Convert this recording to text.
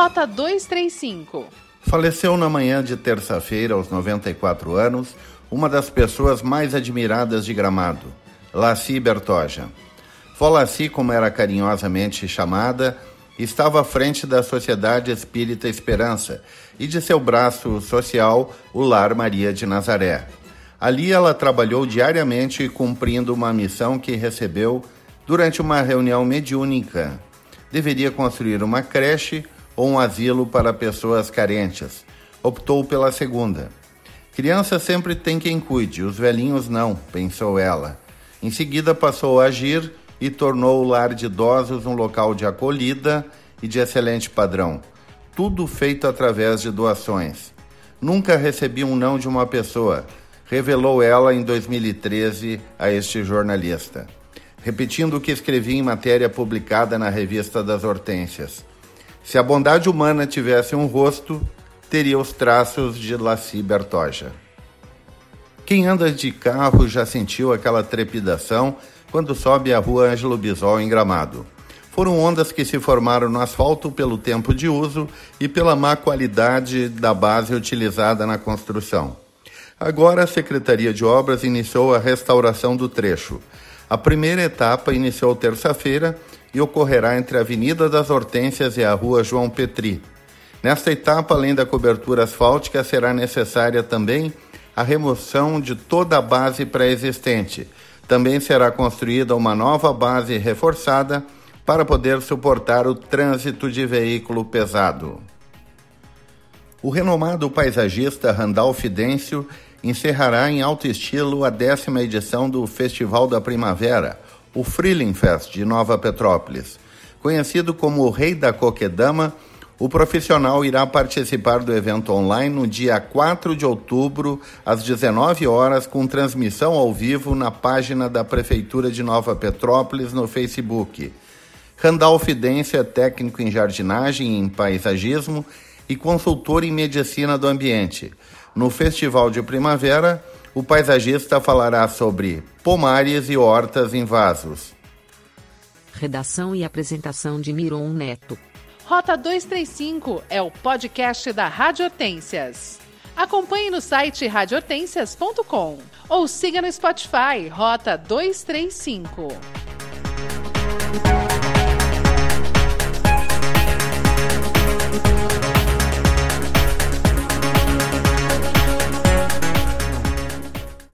Rota 235. Faleceu na manhã de terça-feira, aos 94 anos, uma das pessoas mais admiradas de Gramado, Laci Bertoja. Volaci, como era carinhosamente chamada, estava à frente da Sociedade Espírita Esperança e de seu braço social, o Lar Maria de Nazaré. Ali ela trabalhou diariamente cumprindo uma missão que recebeu durante uma reunião mediúnica. Deveria construir uma creche ou um asilo para pessoas carentes. Optou pela segunda. Criança sempre tem quem cuide, os velhinhos não, pensou ela. Em seguida passou a agir e tornou o lar de idosos um local de acolhida e de excelente padrão. Tudo feito através de doações. Nunca recebi um não de uma pessoa, revelou ela em 2013 a este jornalista. Repetindo o que escrevi em matéria publicada na revista das Hortênsias. Se a bondade humana tivesse um rosto, teria os traços de Laci Bertoja. Quem anda de carro já sentiu aquela trepidação quando sobe a rua Ângelo Bisol em Gramado. Foram ondas que se formaram no asfalto pelo tempo de uso e pela má qualidade da base utilizada na construção. Agora a Secretaria de Obras iniciou a restauração do trecho. A primeira etapa iniciou terça-feira e ocorrerá entre a Avenida das Hortênsias e a Rua João Petri, Nesta etapa, além da cobertura asfáltica, será necessária também a remoção de toda a base pré-existente. Também será construída uma nova base reforçada para poder suportar o trânsito de veículo pesado. O renomado paisagista Randolph Dêncio encerrará em alto estilo a décima edição do Festival da Primavera, o Freeling Fest de Nova Petrópolis. Conhecido como o Rei da Coquedama, o profissional irá participar do evento online no dia 4 de outubro, às 19 horas, com transmissão ao vivo na página da Prefeitura de Nova Petrópolis no Facebook. Randall Fidência é técnico em jardinagem e em paisagismo e consultor em medicina do ambiente. No Festival de Primavera, o paisagista falará sobre pomares e hortas em vasos. Redação e apresentação de Miron Neto. Rota 235 é o podcast da Rádio Hortências. Acompanhe no site radiohortências.com ou siga no Spotify Rota 235.